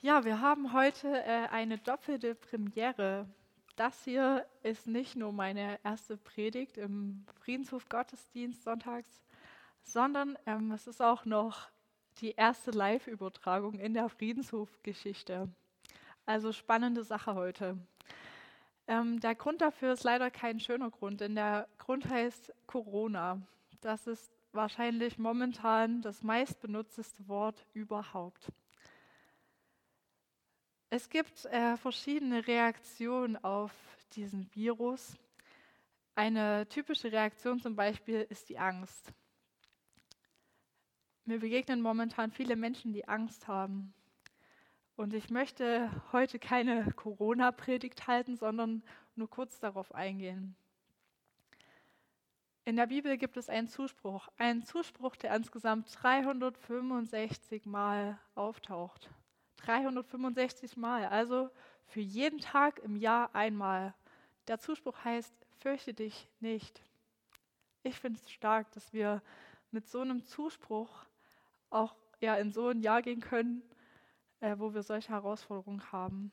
Ja, wir haben heute äh, eine doppelte Premiere. Das hier ist nicht nur meine erste Predigt im Friedenshof Gottesdienst sonntags, sondern ähm, es ist auch noch die erste Live-Übertragung in der Friedenshof-Geschichte. Also spannende Sache heute. Ähm, der Grund dafür ist leider kein schöner Grund, denn der Grund heißt Corona. Das ist wahrscheinlich momentan das meistbenutzteste Wort überhaupt. Es gibt äh, verschiedene Reaktionen auf diesen Virus. Eine typische Reaktion zum Beispiel ist die Angst. Mir begegnen momentan viele Menschen, die Angst haben. Und ich möchte heute keine Corona-Predigt halten, sondern nur kurz darauf eingehen. In der Bibel gibt es einen Zuspruch, einen Zuspruch, der insgesamt 365 Mal auftaucht. 365 Mal, also für jeden Tag im Jahr einmal. Der Zuspruch heißt, fürchte dich nicht. Ich finde es stark, dass wir mit so einem Zuspruch auch ja, in so ein Jahr gehen können, äh, wo wir solche Herausforderungen haben.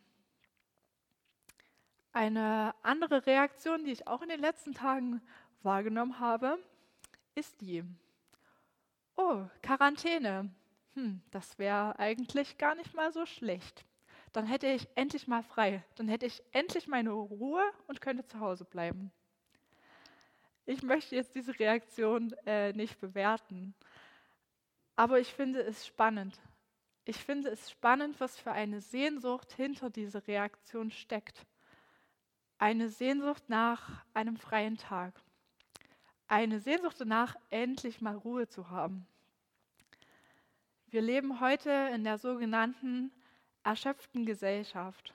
Eine andere Reaktion, die ich auch in den letzten Tagen wahrgenommen habe, ist die, oh, Quarantäne hm, das wäre eigentlich gar nicht mal so schlecht. Dann hätte ich endlich mal frei. Dann hätte ich endlich meine Ruhe und könnte zu Hause bleiben. Ich möchte jetzt diese Reaktion äh, nicht bewerten, aber ich finde es spannend. Ich finde es spannend, was für eine Sehnsucht hinter dieser Reaktion steckt. Eine Sehnsucht nach einem freien Tag. Eine Sehnsucht danach, endlich mal Ruhe zu haben. Wir leben heute in der sogenannten erschöpften Gesellschaft.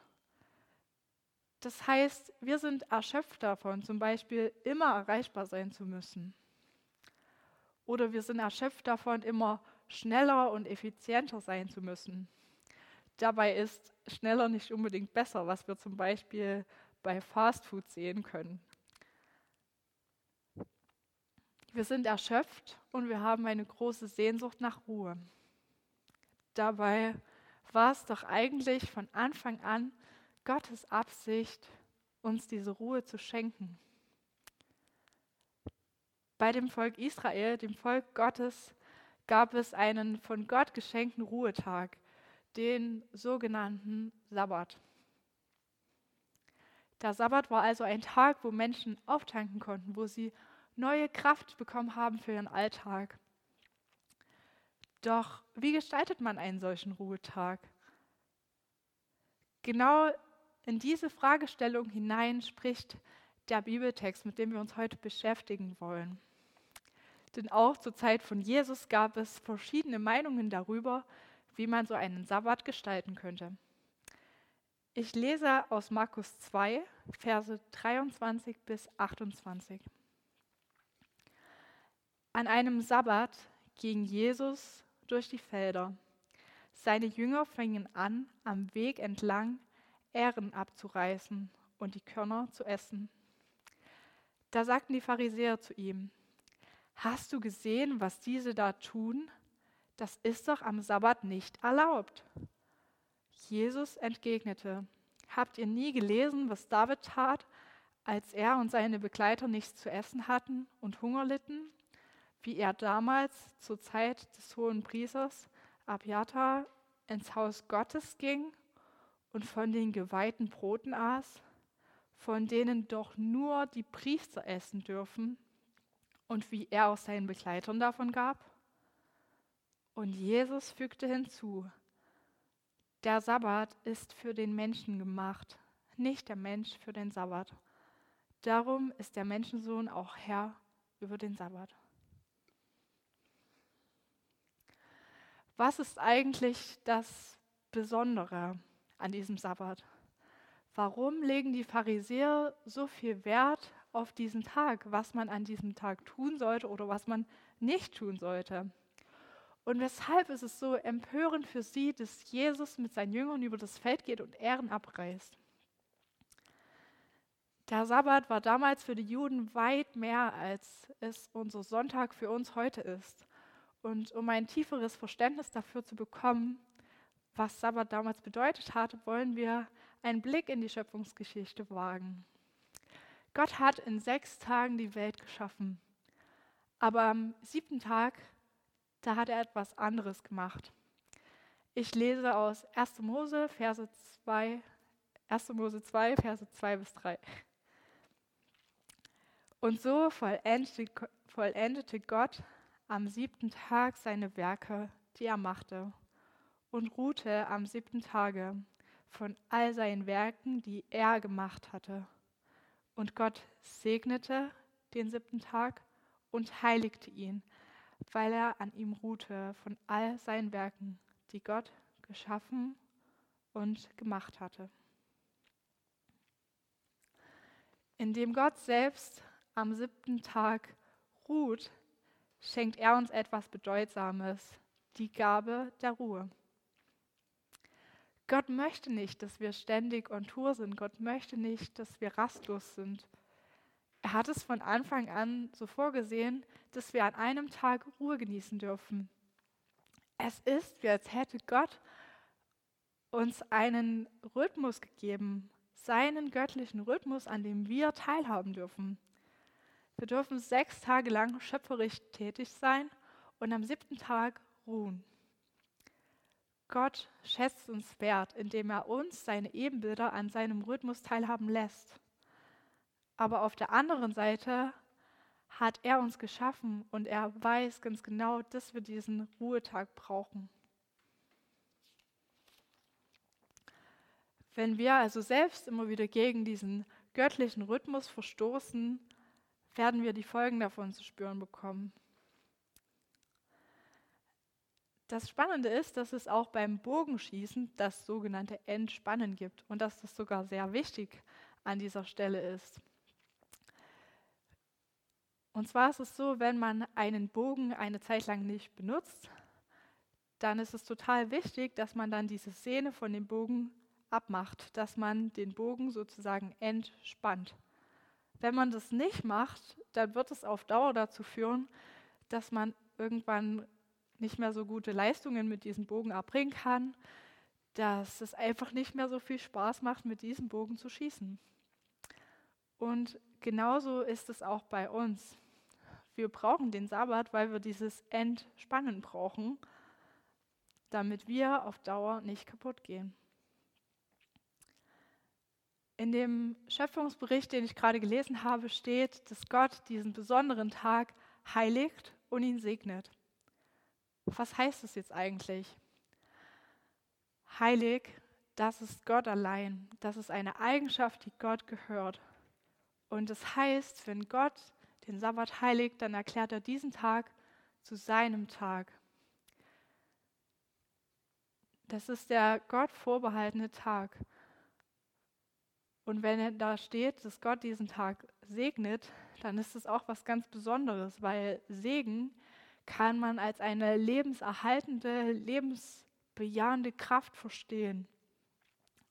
Das heißt, wir sind erschöpft davon, zum Beispiel immer erreichbar sein zu müssen. Oder wir sind erschöpft davon, immer schneller und effizienter sein zu müssen. Dabei ist schneller nicht unbedingt besser, was wir zum Beispiel bei Fastfood sehen können. Wir sind erschöpft und wir haben eine große Sehnsucht nach Ruhe. Dabei war es doch eigentlich von Anfang an Gottes Absicht, uns diese Ruhe zu schenken. Bei dem Volk Israel, dem Volk Gottes, gab es einen von Gott geschenkten Ruhetag, den sogenannten Sabbat. Der Sabbat war also ein Tag, wo Menschen auftanken konnten, wo sie neue Kraft bekommen haben für ihren Alltag. Doch wie gestaltet man einen solchen Ruhetag? Genau in diese Fragestellung hinein spricht der Bibeltext, mit dem wir uns heute beschäftigen wollen. Denn auch zur Zeit von Jesus gab es verschiedene Meinungen darüber, wie man so einen Sabbat gestalten könnte. Ich lese aus Markus 2, Verse 23 bis 28. An einem Sabbat ging Jesus durch die Felder. Seine Jünger fingen an, am Weg entlang Ähren abzureißen und die Körner zu essen. Da sagten die Pharisäer zu ihm, Hast du gesehen, was diese da tun? Das ist doch am Sabbat nicht erlaubt. Jesus entgegnete, Habt ihr nie gelesen, was David tat, als er und seine Begleiter nichts zu essen hatten und Hunger litten? Wie er damals zur Zeit des hohen Priesters Abiathar ins Haus Gottes ging und von den geweihten Broten aß, von denen doch nur die Priester essen dürfen, und wie er auch seinen Begleitern davon gab? Und Jesus fügte hinzu, der Sabbat ist für den Menschen gemacht, nicht der Mensch für den Sabbat. Darum ist der Menschensohn auch Herr über den Sabbat. Was ist eigentlich das Besondere an diesem Sabbat? Warum legen die Pharisäer so viel Wert auf diesen Tag, was man an diesem Tag tun sollte oder was man nicht tun sollte? Und weshalb ist es so empörend für sie, dass Jesus mit seinen Jüngern über das Feld geht und Ehren abreißt? Der Sabbat war damals für die Juden weit mehr, als es unser Sonntag für uns heute ist. Und um ein tieferes Verständnis dafür zu bekommen, was Sabbat damals bedeutet hat, wollen wir einen Blick in die Schöpfungsgeschichte wagen. Gott hat in sechs Tagen die Welt geschaffen. Aber am siebten Tag, da hat er etwas anderes gemacht. Ich lese aus 1. Mose, Verse 2, 1. Mose 2, Verse 2 bis 3. Und so vollendete Gott am siebten Tag seine Werke, die er machte, und ruhte am siebten Tage von all seinen Werken, die er gemacht hatte. Und Gott segnete den siebten Tag und heiligte ihn, weil er an ihm ruhte von all seinen Werken, die Gott geschaffen und gemacht hatte. Indem Gott selbst am siebten Tag ruht, schenkt er uns etwas Bedeutsames, die Gabe der Ruhe. Gott möchte nicht, dass wir ständig on Tour sind. Gott möchte nicht, dass wir rastlos sind. Er hat es von Anfang an so vorgesehen, dass wir an einem Tag Ruhe genießen dürfen. Es ist, wie als hätte Gott uns einen Rhythmus gegeben, seinen göttlichen Rhythmus, an dem wir teilhaben dürfen. Wir dürfen sechs Tage lang schöpferisch tätig sein und am siebten Tag ruhen. Gott schätzt uns wert, indem er uns, seine Ebenbilder, an seinem Rhythmus teilhaben lässt. Aber auf der anderen Seite hat er uns geschaffen und er weiß ganz genau, dass wir diesen Ruhetag brauchen. Wenn wir also selbst immer wieder gegen diesen göttlichen Rhythmus verstoßen, werden wir die Folgen davon zu spüren bekommen. Das Spannende ist, dass es auch beim Bogenschießen das sogenannte Entspannen gibt und dass das sogar sehr wichtig an dieser Stelle ist. Und zwar ist es so, wenn man einen Bogen eine Zeit lang nicht benutzt, dann ist es total wichtig, dass man dann diese Sehne von dem Bogen abmacht, dass man den Bogen sozusagen entspannt. Wenn man das nicht macht, dann wird es auf Dauer dazu führen, dass man irgendwann nicht mehr so gute Leistungen mit diesem Bogen erbringen kann, dass es einfach nicht mehr so viel Spaß macht, mit diesem Bogen zu schießen. Und genauso ist es auch bei uns. Wir brauchen den Sabbat, weil wir dieses Entspannen brauchen, damit wir auf Dauer nicht kaputt gehen. In dem Schöpfungsbericht, den ich gerade gelesen habe, steht, dass Gott diesen besonderen Tag heiligt und ihn segnet. Was heißt es jetzt eigentlich? Heilig, das ist Gott allein. Das ist eine Eigenschaft, die Gott gehört. Und das heißt, wenn Gott den Sabbat heiligt, dann erklärt er diesen Tag zu seinem Tag. Das ist der Gott vorbehaltene Tag. Und wenn da steht, dass Gott diesen Tag segnet, dann ist es auch was ganz Besonderes, weil Segen kann man als eine lebenserhaltende, lebensbejahende Kraft verstehen.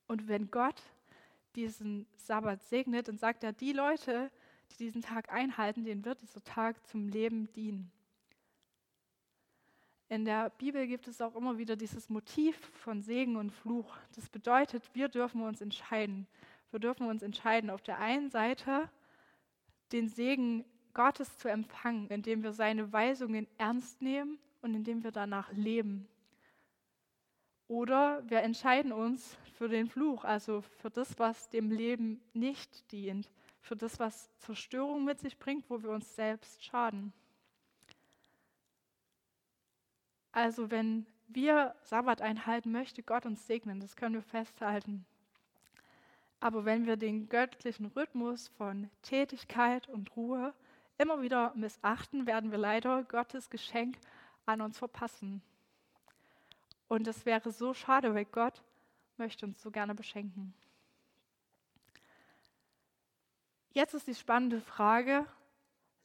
Und wenn Gott diesen Sabbat segnet, dann sagt er, die Leute, die diesen Tag einhalten, denen wird dieser Tag zum Leben dienen. In der Bibel gibt es auch immer wieder dieses Motiv von Segen und Fluch. Das bedeutet, wir dürfen uns entscheiden. Wir dürfen uns entscheiden, auf der einen Seite den Segen Gottes zu empfangen, indem wir seine Weisungen ernst nehmen und indem wir danach leben. Oder wir entscheiden uns für den Fluch, also für das, was dem Leben nicht dient, für das, was Zerstörung mit sich bringt, wo wir uns selbst schaden. Also wenn wir Sabbat einhalten, möchte Gott uns segnen, das können wir festhalten. Aber wenn wir den göttlichen Rhythmus von Tätigkeit und Ruhe immer wieder missachten, werden wir leider Gottes Geschenk an uns verpassen. Und es wäre so schade, weil Gott möchte uns so gerne beschenken. Jetzt ist die spannende Frage,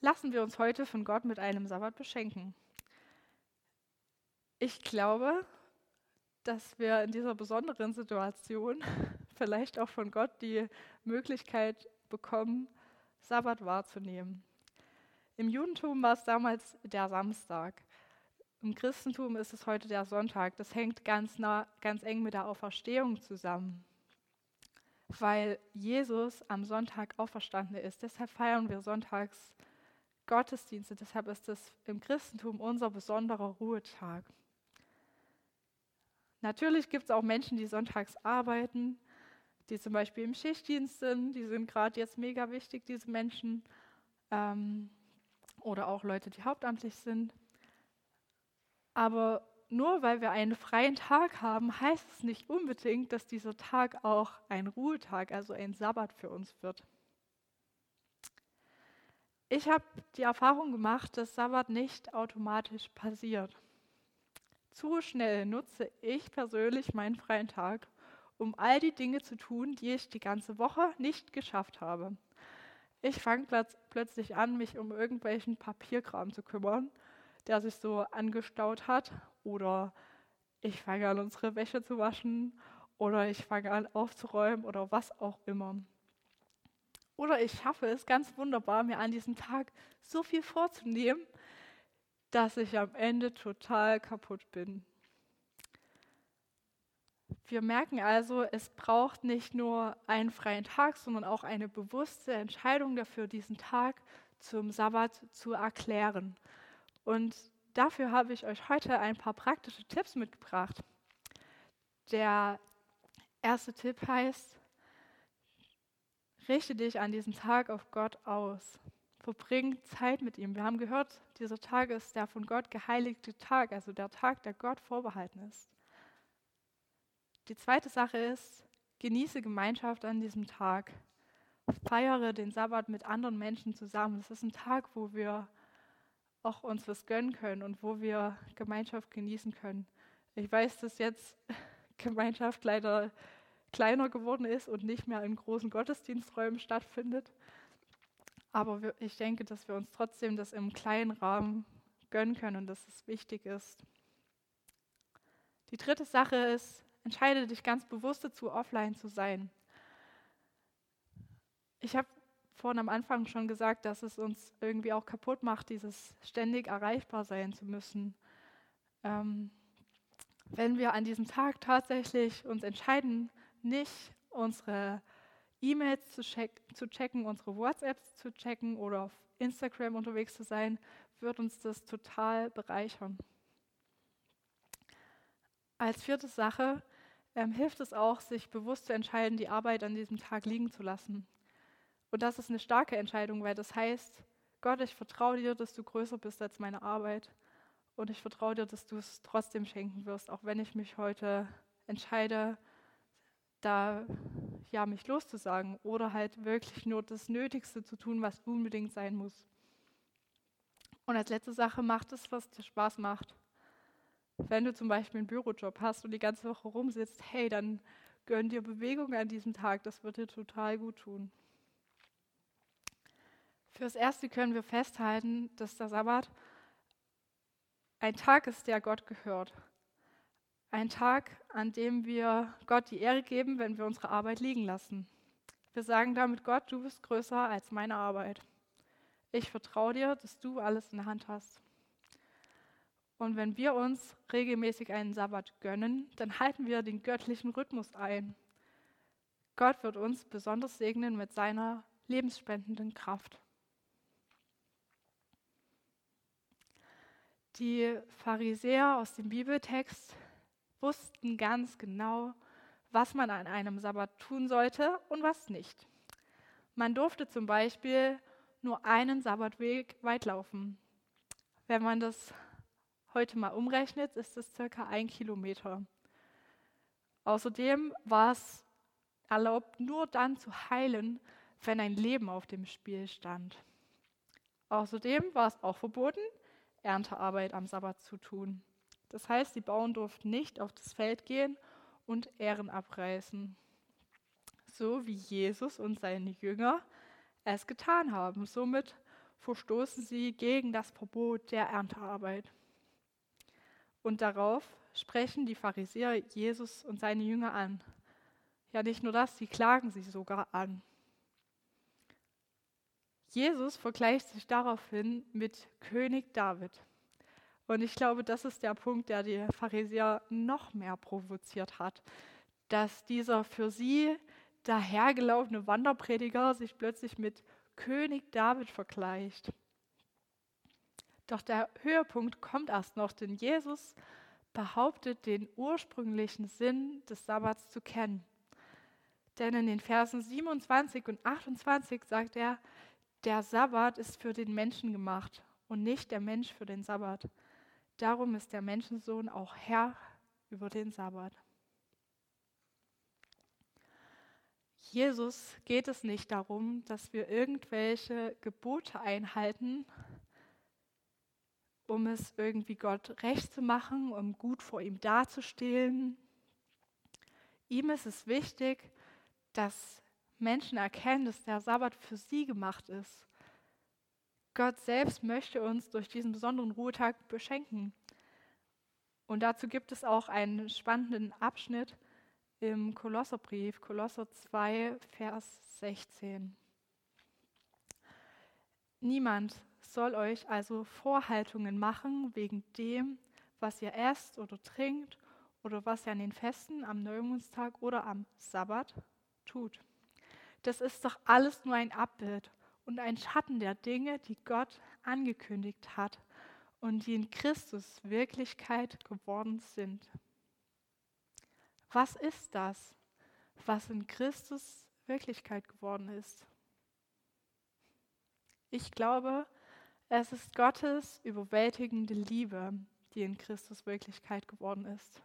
lassen wir uns heute von Gott mit einem Sabbat beschenken? Ich glaube, dass wir in dieser besonderen Situation vielleicht auch von Gott die Möglichkeit bekommen, Sabbat wahrzunehmen. Im Judentum war es damals der Samstag. im Christentum ist es heute der Sonntag. Das hängt ganz, nah, ganz eng mit der Auferstehung zusammen, weil Jesus am Sonntag auferstanden ist. Deshalb feiern wir sonntags Gottesdienste. Deshalb ist es im Christentum unser besonderer Ruhetag. Natürlich gibt es auch Menschen, die sonntags arbeiten, die zum Beispiel im Schichtdienst sind. Die sind gerade jetzt mega wichtig, diese Menschen. Ähm, oder auch Leute, die hauptamtlich sind. Aber nur weil wir einen freien Tag haben, heißt es nicht unbedingt, dass dieser Tag auch ein Ruhetag, also ein Sabbat für uns wird. Ich habe die Erfahrung gemacht, dass Sabbat nicht automatisch passiert. Zu schnell nutze ich persönlich meinen freien Tag, um all die Dinge zu tun, die ich die ganze Woche nicht geschafft habe. Ich fange plötzlich an, mich um irgendwelchen Papierkram zu kümmern, der sich so angestaut hat. Oder ich fange an, unsere Wäsche zu waschen. Oder ich fange an, aufzuräumen oder was auch immer. Oder ich schaffe es ganz wunderbar, mir an diesem Tag so viel vorzunehmen, dass ich am Ende total kaputt bin. Wir merken also, es braucht nicht nur einen freien Tag, sondern auch eine bewusste Entscheidung dafür, diesen Tag zum Sabbat zu erklären. Und dafür habe ich euch heute ein paar praktische Tipps mitgebracht. Der erste Tipp heißt, richte dich an diesem Tag auf Gott aus. Verbring Zeit mit ihm. Wir haben gehört, dieser Tag ist der von Gott geheiligte Tag, also der Tag, der Gott vorbehalten ist. Die zweite Sache ist, genieße Gemeinschaft an diesem Tag. Feiere den Sabbat mit anderen Menschen zusammen. Es ist ein Tag, wo wir auch uns was gönnen können und wo wir Gemeinschaft genießen können. Ich weiß, dass jetzt Gemeinschaft leider kleiner geworden ist und nicht mehr in großen Gottesdiensträumen stattfindet. Aber ich denke, dass wir uns trotzdem das im kleinen Rahmen gönnen können und dass es wichtig ist. Die dritte Sache ist, Entscheide dich ganz bewusst dazu, offline zu sein. Ich habe vorhin am Anfang schon gesagt, dass es uns irgendwie auch kaputt macht, dieses ständig erreichbar sein zu müssen. Ähm, wenn wir an diesem Tag tatsächlich uns entscheiden, nicht unsere E-Mails zu, check zu checken, unsere WhatsApps zu checken oder auf Instagram unterwegs zu sein, wird uns das total bereichern. Als vierte Sache, ähm, hilft es auch, sich bewusst zu entscheiden, die Arbeit an diesem Tag liegen zu lassen. Und das ist eine starke Entscheidung, weil das heißt, Gott, ich vertraue dir, dass du größer bist als meine Arbeit. Und ich vertraue dir, dass du es trotzdem schenken wirst, auch wenn ich mich heute entscheide, da ja mich loszusagen oder halt wirklich nur das Nötigste zu tun, was unbedingt sein muss. Und als letzte Sache macht es, was dir Spaß macht. Wenn du zum Beispiel einen Bürojob hast und die ganze Woche rumsitzt, hey, dann gönn dir Bewegung an diesem Tag. Das wird dir total gut tun. Fürs Erste können wir festhalten, dass der Sabbat ein Tag ist, der Gott gehört. Ein Tag, an dem wir Gott die Ehre geben, wenn wir unsere Arbeit liegen lassen. Wir sagen damit, Gott, du bist größer als meine Arbeit. Ich vertraue dir, dass du alles in der Hand hast. Und wenn wir uns regelmäßig einen Sabbat gönnen, dann halten wir den göttlichen Rhythmus ein. Gott wird uns besonders segnen mit seiner lebensspendenden Kraft. Die Pharisäer aus dem Bibeltext wussten ganz genau, was man an einem Sabbat tun sollte und was nicht. Man durfte zum Beispiel nur einen Sabbatweg weit laufen. Wenn man das heute mal umrechnet, ist es circa ein Kilometer. Außerdem war es erlaubt, nur dann zu heilen, wenn ein Leben auf dem Spiel stand. Außerdem war es auch verboten, Erntearbeit am Sabbat zu tun. Das heißt, die Bauern durften nicht auf das Feld gehen und Ähren abreißen. So wie Jesus und seine Jünger es getan haben. Somit verstoßen sie gegen das Verbot der Erntearbeit. Und darauf sprechen die Pharisäer Jesus und seine Jünger an. Ja, nicht nur das, sie klagen sie sogar an. Jesus vergleicht sich daraufhin mit König David. Und ich glaube, das ist der Punkt, der die Pharisäer noch mehr provoziert hat, dass dieser für sie dahergelaufene Wanderprediger sich plötzlich mit König David vergleicht. Doch der Höhepunkt kommt erst noch, denn Jesus behauptet, den ursprünglichen Sinn des Sabbats zu kennen. Denn in den Versen 27 und 28 sagt er, der Sabbat ist für den Menschen gemacht und nicht der Mensch für den Sabbat. Darum ist der Menschensohn auch Herr über den Sabbat. Jesus geht es nicht darum, dass wir irgendwelche Gebote einhalten, um es irgendwie Gott recht zu machen, um gut vor ihm dazustehen. Ihm ist es wichtig, dass Menschen erkennen, dass der Sabbat für sie gemacht ist. Gott selbst möchte uns durch diesen besonderen Ruhetag beschenken. Und dazu gibt es auch einen spannenden Abschnitt im Kolosserbrief, Kolosser 2, Vers 16. Niemand soll euch also Vorhaltungen machen wegen dem, was ihr esst oder trinkt oder was ihr an den Festen, am Neumondstag oder am Sabbat tut. Das ist doch alles nur ein Abbild und ein Schatten der Dinge, die Gott angekündigt hat und die in Christus Wirklichkeit geworden sind. Was ist das, was in Christus Wirklichkeit geworden ist? Ich glaube, es ist Gottes überwältigende Liebe, die in Christus Wirklichkeit geworden ist.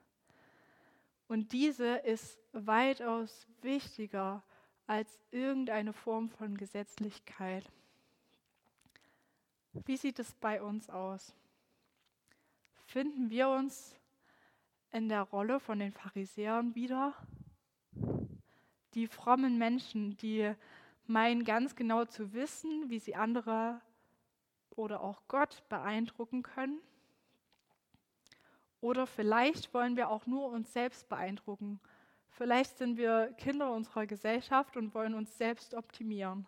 Und diese ist weitaus wichtiger als irgendeine Form von Gesetzlichkeit. Wie sieht es bei uns aus? Finden wir uns in der Rolle von den Pharisäern wieder? Die frommen Menschen, die meinen ganz genau zu wissen, wie sie andere oder auch Gott beeindrucken können? Oder vielleicht wollen wir auch nur uns selbst beeindrucken Vielleicht sind wir Kinder unserer Gesellschaft und wollen uns selbst optimieren.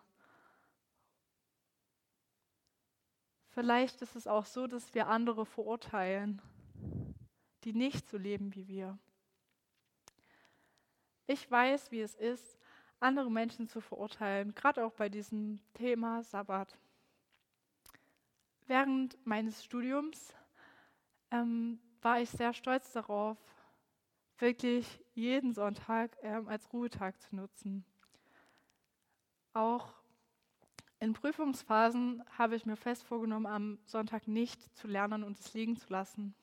Vielleicht ist es auch so, dass wir andere verurteilen, die nicht so leben wie wir. Ich weiß, wie es ist, andere Menschen zu verurteilen, gerade auch bei diesem Thema Sabbat. Während meines Studiums ähm, war ich sehr stolz darauf, wirklich jeden Sonntag ähm, als Ruhetag zu nutzen. Auch in Prüfungsphasen habe ich mir fest vorgenommen, am Sonntag nicht zu lernen und es liegen zu lassen.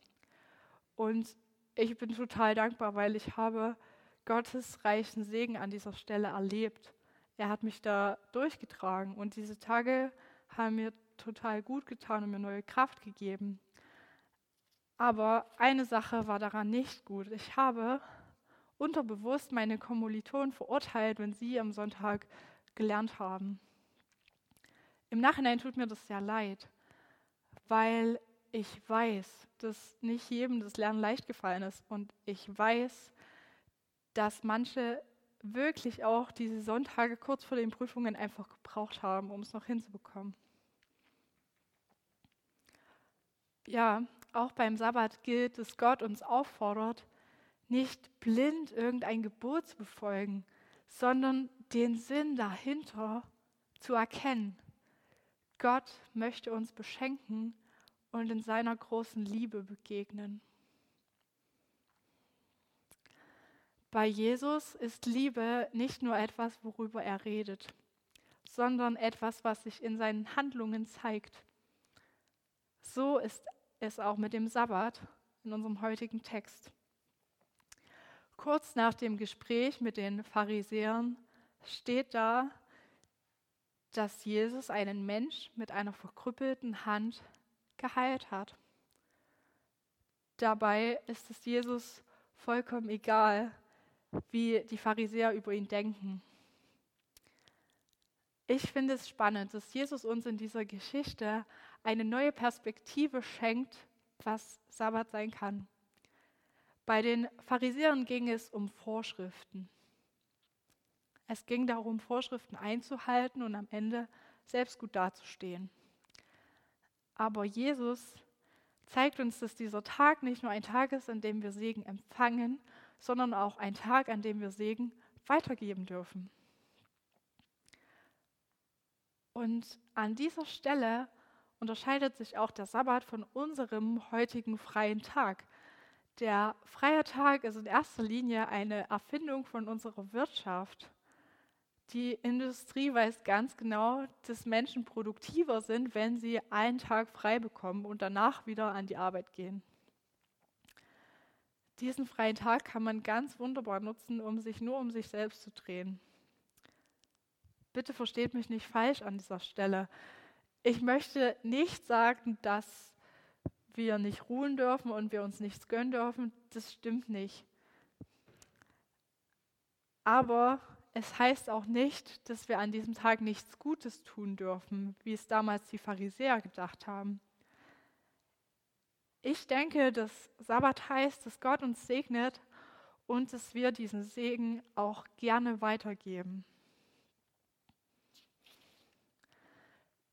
Und ich bin total dankbar, weil ich habe Gottes reichen Segen an dieser Stelle erlebt. Er hat mich da durchgetragen und diese Tage haben mir total gut getan und mir neue Kraft gegeben. Aber eine Sache war daran nicht gut. Ich habe unterbewusst meine Kommilitonen verurteilt, wenn sie am Sonntag gelernt haben. Im Nachhinein tut mir das sehr leid, weil ich weiß, dass nicht jedem das Lernen leicht gefallen ist und ich weiß, dass manche wirklich auch diese Sonntage kurz vor den Prüfungen einfach gebraucht haben, um es noch hinzubekommen. Ja, auch beim Sabbat gilt, dass Gott uns auffordert, nicht blind irgendein Gebot zu befolgen, sondern den Sinn dahinter zu erkennen. Gott möchte uns beschenken und in seiner großen Liebe begegnen. Bei Jesus ist Liebe nicht nur etwas, worüber er redet, sondern etwas, was sich in seinen Handlungen zeigt. So ist es auch mit dem Sabbat in unserem heutigen Text. Kurz nach dem Gespräch mit den Pharisäern steht da, dass Jesus einen Mensch mit einer verkrüppelten Hand geheilt hat. Dabei ist es Jesus vollkommen egal, wie die Pharisäer über ihn denken. Ich finde es spannend, dass Jesus uns in dieser Geschichte eine neue Perspektive schenkt, was Sabbat sein kann. Bei den Pharisäern ging es um Vorschriften. Es ging darum, Vorschriften einzuhalten und am Ende selbst gut dazustehen. Aber Jesus zeigt uns, dass dieser Tag nicht nur ein Tag ist, an dem wir Segen empfangen, sondern auch ein Tag, an dem wir Segen weitergeben dürfen. Und an dieser Stelle unterscheidet sich auch der Sabbat von unserem heutigen freien Tag. Der freie Tag ist in erster Linie eine Erfindung von unserer Wirtschaft. Die Industrie weiß ganz genau, dass Menschen produktiver sind, wenn sie einen Tag frei bekommen und danach wieder an die Arbeit gehen. Diesen freien Tag kann man ganz wunderbar nutzen, um sich nur um sich selbst zu drehen. Bitte versteht mich nicht falsch an dieser Stelle. Ich möchte nicht sagen, dass wir nicht ruhen dürfen und wir uns nichts gönnen dürfen. Das stimmt nicht. Aber es heißt auch nicht, dass wir an diesem Tag nichts Gutes tun dürfen, wie es damals die Pharisäer gedacht haben. Ich denke, dass Sabbat heißt, dass Gott uns segnet und dass wir diesen Segen auch gerne weitergeben.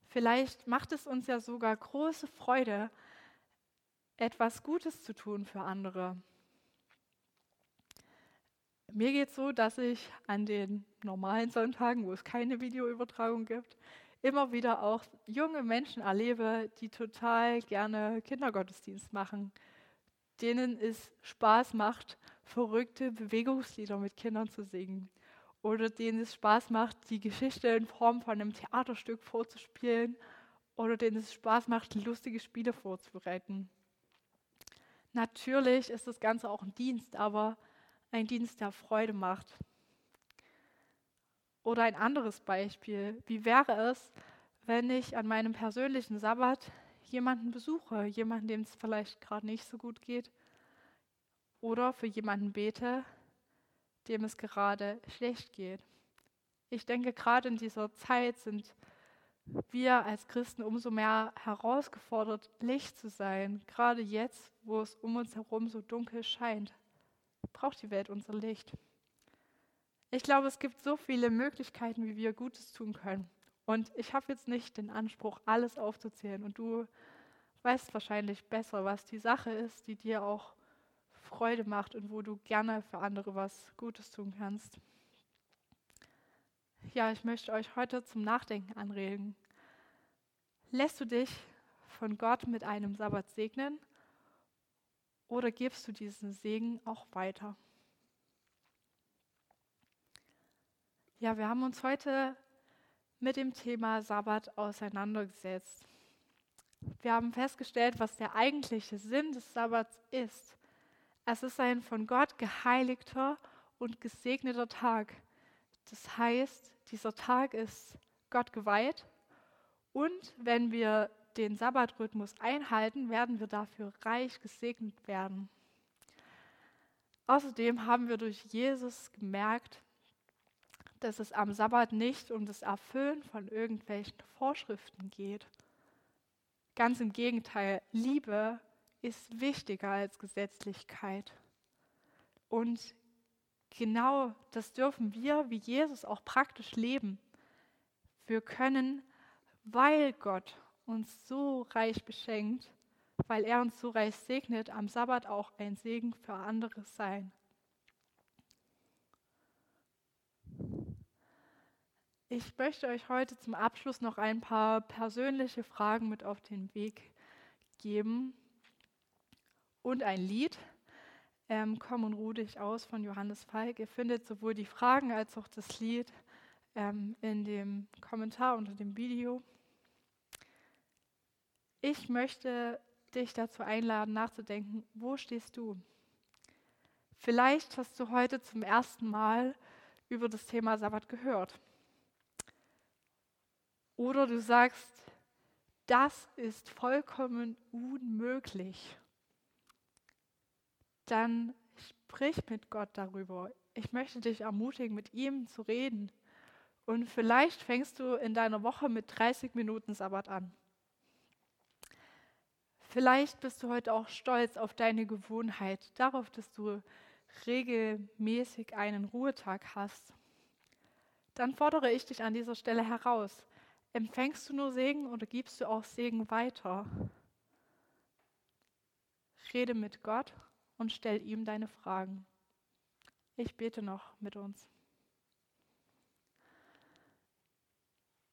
Vielleicht macht es uns ja sogar große Freude, etwas Gutes zu tun für andere. Mir geht es so, dass ich an den normalen Sonntagen, wo es keine Videoübertragung gibt, immer wieder auch junge Menschen erlebe, die total gerne Kindergottesdienst machen, denen es Spaß macht, verrückte Bewegungslieder mit Kindern zu singen oder denen es Spaß macht, die Geschichte in Form von einem Theaterstück vorzuspielen oder denen es Spaß macht, lustige Spiele vorzubereiten. Natürlich ist das Ganze auch ein Dienst, aber ein Dienst, der Freude macht. Oder ein anderes Beispiel. Wie wäre es, wenn ich an meinem persönlichen Sabbat jemanden besuche, jemanden, dem es vielleicht gerade nicht so gut geht, oder für jemanden bete, dem es gerade schlecht geht. Ich denke, gerade in dieser Zeit sind wir als Christen umso mehr herausgefordert, Licht zu sein. Gerade jetzt, wo es um uns herum so dunkel scheint, braucht die Welt unser Licht. Ich glaube, es gibt so viele Möglichkeiten, wie wir Gutes tun können. Und ich habe jetzt nicht den Anspruch, alles aufzuzählen. Und du weißt wahrscheinlich besser, was die Sache ist, die dir auch Freude macht und wo du gerne für andere was Gutes tun kannst. Ja, ich möchte euch heute zum Nachdenken anregen. Lässt du dich von Gott mit einem Sabbat segnen oder gibst du diesen Segen auch weiter? Ja, wir haben uns heute mit dem Thema Sabbat auseinandergesetzt. Wir haben festgestellt, was der eigentliche Sinn des Sabbats ist. Es ist ein von Gott geheiligter und gesegneter Tag. Das heißt, dieser Tag ist Gott geweiht und wenn wir den Sabbatrhythmus einhalten, werden wir dafür reich gesegnet werden. Außerdem haben wir durch Jesus gemerkt, dass es am Sabbat nicht um das Erfüllen von irgendwelchen Vorschriften geht. Ganz im Gegenteil, Liebe ist wichtiger als Gesetzlichkeit. Und genau das dürfen wir, wie Jesus, auch praktisch leben. Wir können, weil Gott uns so reich beschenkt, weil er uns so reich segnet, am Sabbat auch ein Segen für andere sein. Ich möchte euch heute zum Abschluss noch ein paar persönliche Fragen mit auf den Weg geben und ein Lied. Ähm, Komm und ruh dich aus von Johannes Falk. Ihr findet sowohl die Fragen als auch das Lied ähm, in dem Kommentar unter dem Video. Ich möchte dich dazu einladen, nachzudenken, wo stehst du? Vielleicht hast du heute zum ersten Mal über das Thema Sabbat gehört. Oder du sagst, das ist vollkommen unmöglich. Dann sprich mit Gott darüber. Ich möchte dich ermutigen, mit ihm zu reden. Und vielleicht fängst du in deiner Woche mit 30 Minuten Sabbat an. Vielleicht bist du heute auch stolz auf deine Gewohnheit, darauf, dass du regelmäßig einen Ruhetag hast. Dann fordere ich dich an dieser Stelle heraus. Empfängst du nur Segen oder gibst du auch Segen weiter? rede mit Gott und stell ihm deine Fragen. Ich bete noch mit uns.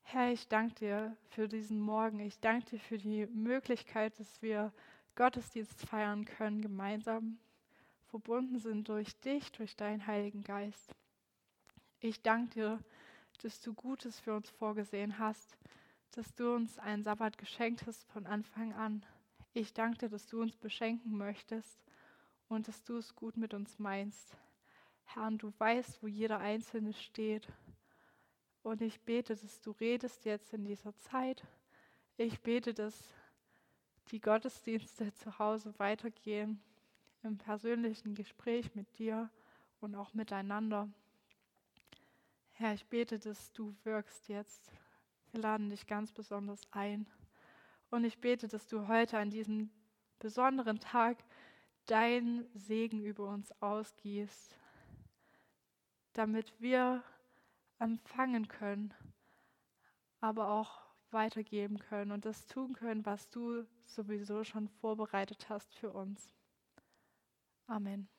Herr, ich danke dir für diesen Morgen. Ich danke dir für die Möglichkeit, dass wir Gottesdienst feiern können, gemeinsam verbunden sind durch dich, durch deinen Heiligen Geist. Ich danke dir, dass du Gutes für uns vorgesehen hast, dass du uns einen Sabbat geschenkt hast von Anfang an. Ich danke dir, dass du uns beschenken möchtest und dass du es gut mit uns meinst. Herr, du weißt, wo jeder Einzelne steht. Und ich bete, dass du redest jetzt in dieser Zeit. Ich bete, dass die Gottesdienste zu Hause weitergehen im persönlichen Gespräch mit dir und auch miteinander. Herr, ich bete, dass du wirkst jetzt. Wir laden dich ganz besonders ein. Und ich bete, dass du heute an diesem besonderen Tag dein Segen über uns ausgießt, damit wir empfangen können, aber auch weitergeben können und das tun können, was du sowieso schon vorbereitet hast für uns. Amen.